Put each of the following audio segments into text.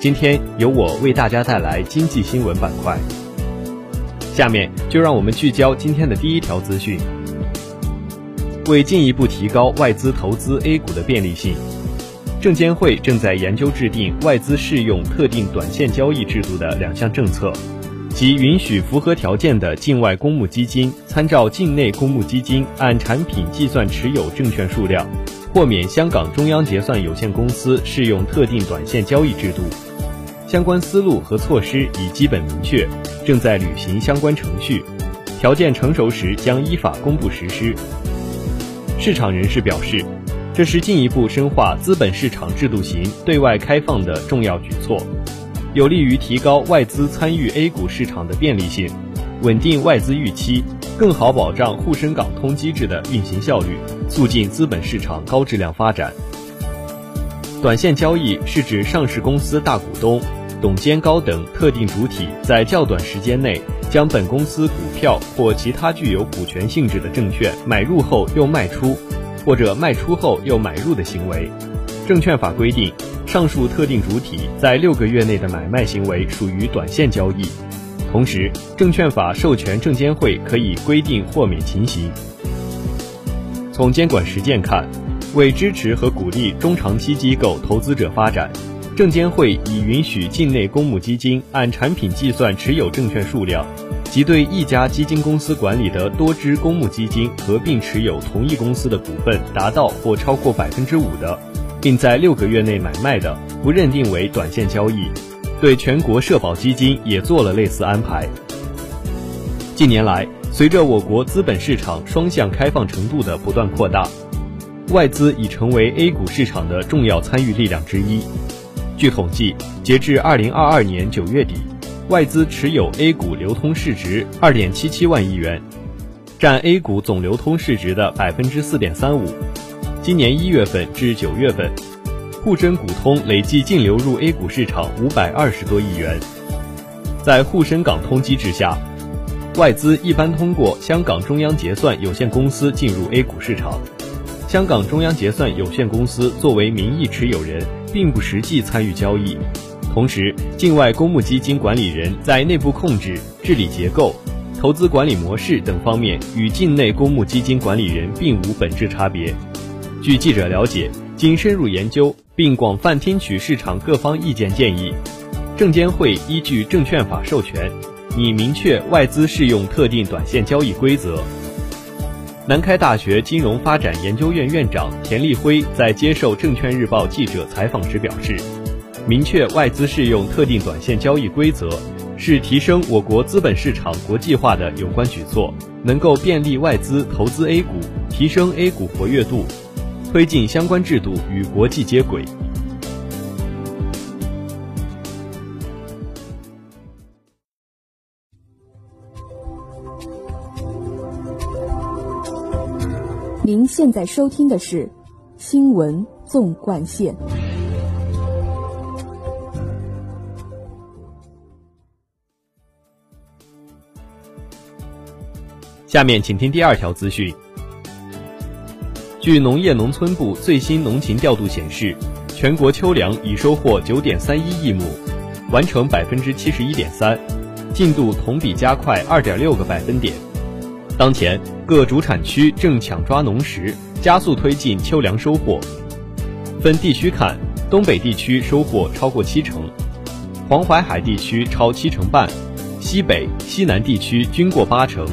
今天由我为大家带来经济新闻板块。下面就让我们聚焦今天的第一条资讯。为进一步提高外资投资 A 股的便利性，证监会正在研究制定外资适用特定短线交易制度的两项政策，即允许符合条件的境外公募基金参照境内公募基金按产品计算持有证券数量，豁免香港中央结算有限公司适用特定短线交易制度。相关思路和措施已基本明确，正在履行相关程序，条件成熟时将依法公布实施。市场人士表示，这是进一步深化资本市场制度型对外开放的重要举措，有利于提高外资参与 A 股市场的便利性，稳定外资预期，更好保障沪深港通机制的运行效率，促进资本市场高质量发展。短线交易是指上市公司大股东。董监高等特定主体在较短时间内将本公司股票或其他具有股权性质的证券买入后又卖出，或者卖出后又买入的行为。证券法规定，上述特定主体在六个月内的买卖行为属于短线交易。同时，证券法授权证监会可以规定豁免情形。从监管实践看，为支持和鼓励中长期机构投资者发展。证监会已允许境内公募基金按产品计算持有证券数量，即对一家基金公司管理的多支公募基金合并持有同一公司的股份达到或超过百分之五的，并在六个月内买卖的，不认定为短线交易。对全国社保基金也做了类似安排。近年来，随着我国资本市场双向开放程度的不断扩大，外资已成为 A 股市场的重要参与力量之一。据统计，截至二零二二年九月底，外资持有 A 股流通市值二点七七万亿元，占 A 股总流通市值的百分之四点三五。今年一月份至九月份，沪深股通累计净流入 A 股市场五百二十多亿元。在沪深港通机制下，外资一般通过香港中央结算有限公司进入 A 股市场，香港中央结算有限公司作为名义持有人。并不实际参与交易，同时，境外公募基金管理人在内部控制、治理结构、投资管理模式等方面与境内公募基金管理人并无本质差别。据记者了解，经深入研究并广泛听取市场各方意见建议，证监会依据证券法授权，拟明确外资适用特定短线交易规则。南开大学金融发展研究院院长田立辉在接受证券日报记者采访时表示，明确外资适用特定短线交易规则，是提升我国资本市场国际化的有关举措，能够便利外资投资 A 股，提升 A 股活跃度，推进相关制度与国际接轨。您现在收听的是《新闻纵贯线》。下面请听第二条资讯。据农业农村部最新农情调度显示，全国秋粮已收获九点三一亿亩，完成百分之七十一点三，进度同比加快二点六个百分点。当前各主产区正抢抓农时，加速推进秋粮收获。分地区看，东北地区收获超过七成，黄淮海地区超七成半，西北、西南地区均过八成，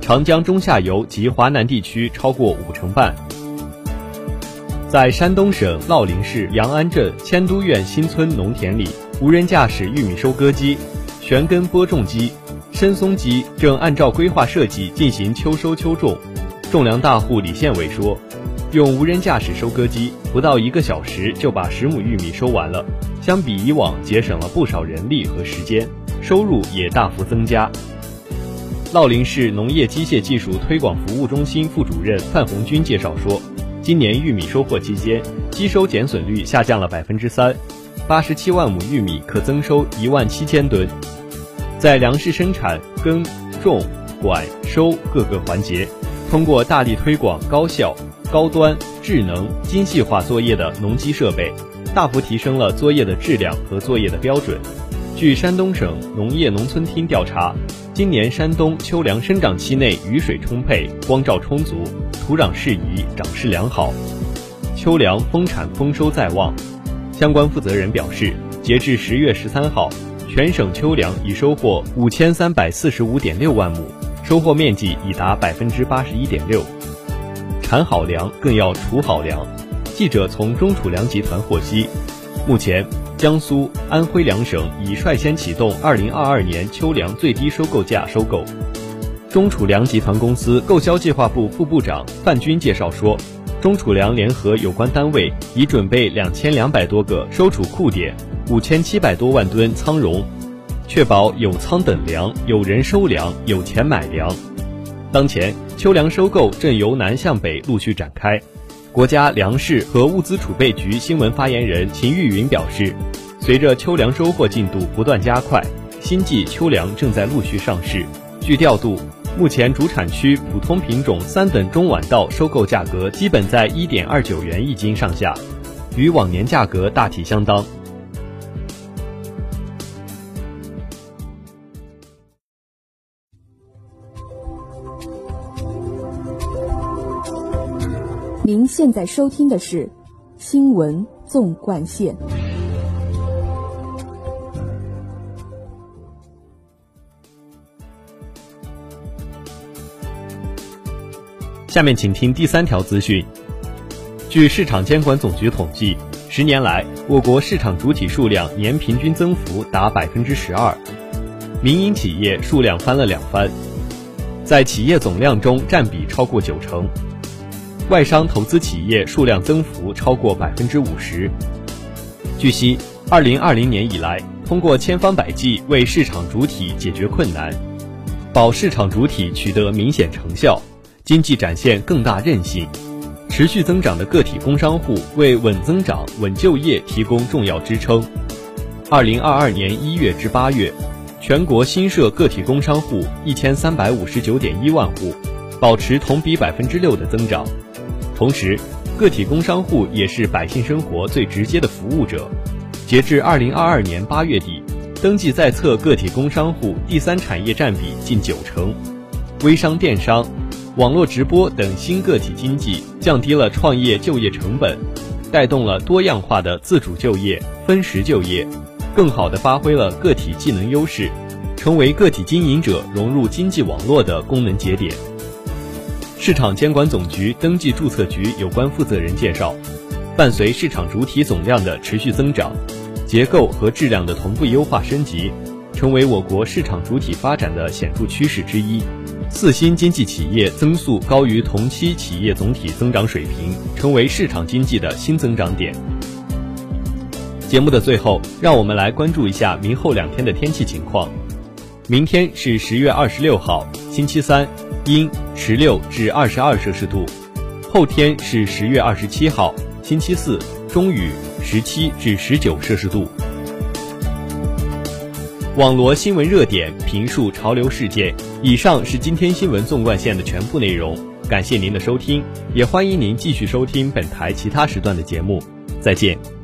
长江中下游及华南地区超过五成半。在山东省乐陵市杨安镇千都苑新村农田里，无人驾驶玉米收割机、旋根播种机。深松机正按照规划设计进行秋收秋种。种粮大户李宪伟说：“用无人驾驶收割机，不到一个小时就把十亩玉米收完了，相比以往节省了不少人力和时间，收入也大幅增加。乐陵市农业机械技术推广服务中心副主任范红军介绍说，今年玉米收获期间，机收减损率下降了百分之三，八十七万亩玉米可增收一万七千吨。在粮食生产、耕、种、管、收各个环节，通过大力推广高效、高端、智能、精细化作业的农机设备，大幅提升了作业的质量和作业的标准。据山东省农业农村厅调查。今年山东秋粮生长期内雨水充沛、光照充足、土壤适宜、长势良好，秋粮丰产丰收在望。相关负责人表示，截至十月十三号，全省秋粮已收获五千三百四十五点六万亩，收获面积已达百分之八十一点六。产好粮更要储好粮。记者从中储粮集团获悉，目前。江苏、安徽两省已率先启动2022年秋粮最低收购价收购。中储粮集团公司购销计划部副部长范军介绍说，中储粮联合有关单位已准备两千两百多个收储库点，五千七百多万吨仓容，确保有仓等粮、有人收粮、有钱买粮。当前，秋粮收购正由南向北陆续展开。国家粮食和物资储备局新闻发言人秦玉云表示，随着秋粮收获进度不断加快，新季秋粮正在陆续上市。据调度，目前主产区普通品种三等中晚稻收购价格基本在一点二九元一斤上下，与往年价格大体相当。您现在收听的是《新闻纵贯线》。下面请听第三条资讯。据市场监管总局统计，十年来，我国市场主体数量年平均增幅达百分之十二，民营企业数量翻了两番，在企业总量中占比超过九成。外商投资企业数量增幅超过百分之五十。据悉，二零二零年以来，通过千方百计为市场主体解决困难，保市场主体取得明显成效，经济展现更大韧性。持续增长的个体工商户为稳增长、稳就业提供重要支撑。二零二二年一月至八月，全国新设个体工商户一千三百五十九点一万户，保持同比百分之六的增长。同时，个体工商户也是百姓生活最直接的服务者。截至二零二二年八月底，登记在册个体工商户第三产业占比近九成。微商、电商、网络直播等新个体经济降低了创业就业成本，带动了多样化的自主就业、分时就业，更好地发挥了个体技能优势，成为个体经营者融入经济网络的功能节点。市场监管总局登记注册局有关负责人介绍，伴随市场主体总量的持续增长，结构和质量的同步优化升级，成为我国市场主体发展的显著趋势之一。四新经济企业增速高于同期企业总体增长水平，成为市场经济的新增长点。节目的最后，让我们来关注一下明后两天的天气情况。明天是十月二十六号，星期三。阴十六至二十二摄氏度，后天是十月二十七号，星期四，中雨十七至十九摄氏度。网罗新闻热点，评述潮流事件。以上是今天新闻纵贯线的全部内容，感谢您的收听，也欢迎您继续收听本台其他时段的节目。再见。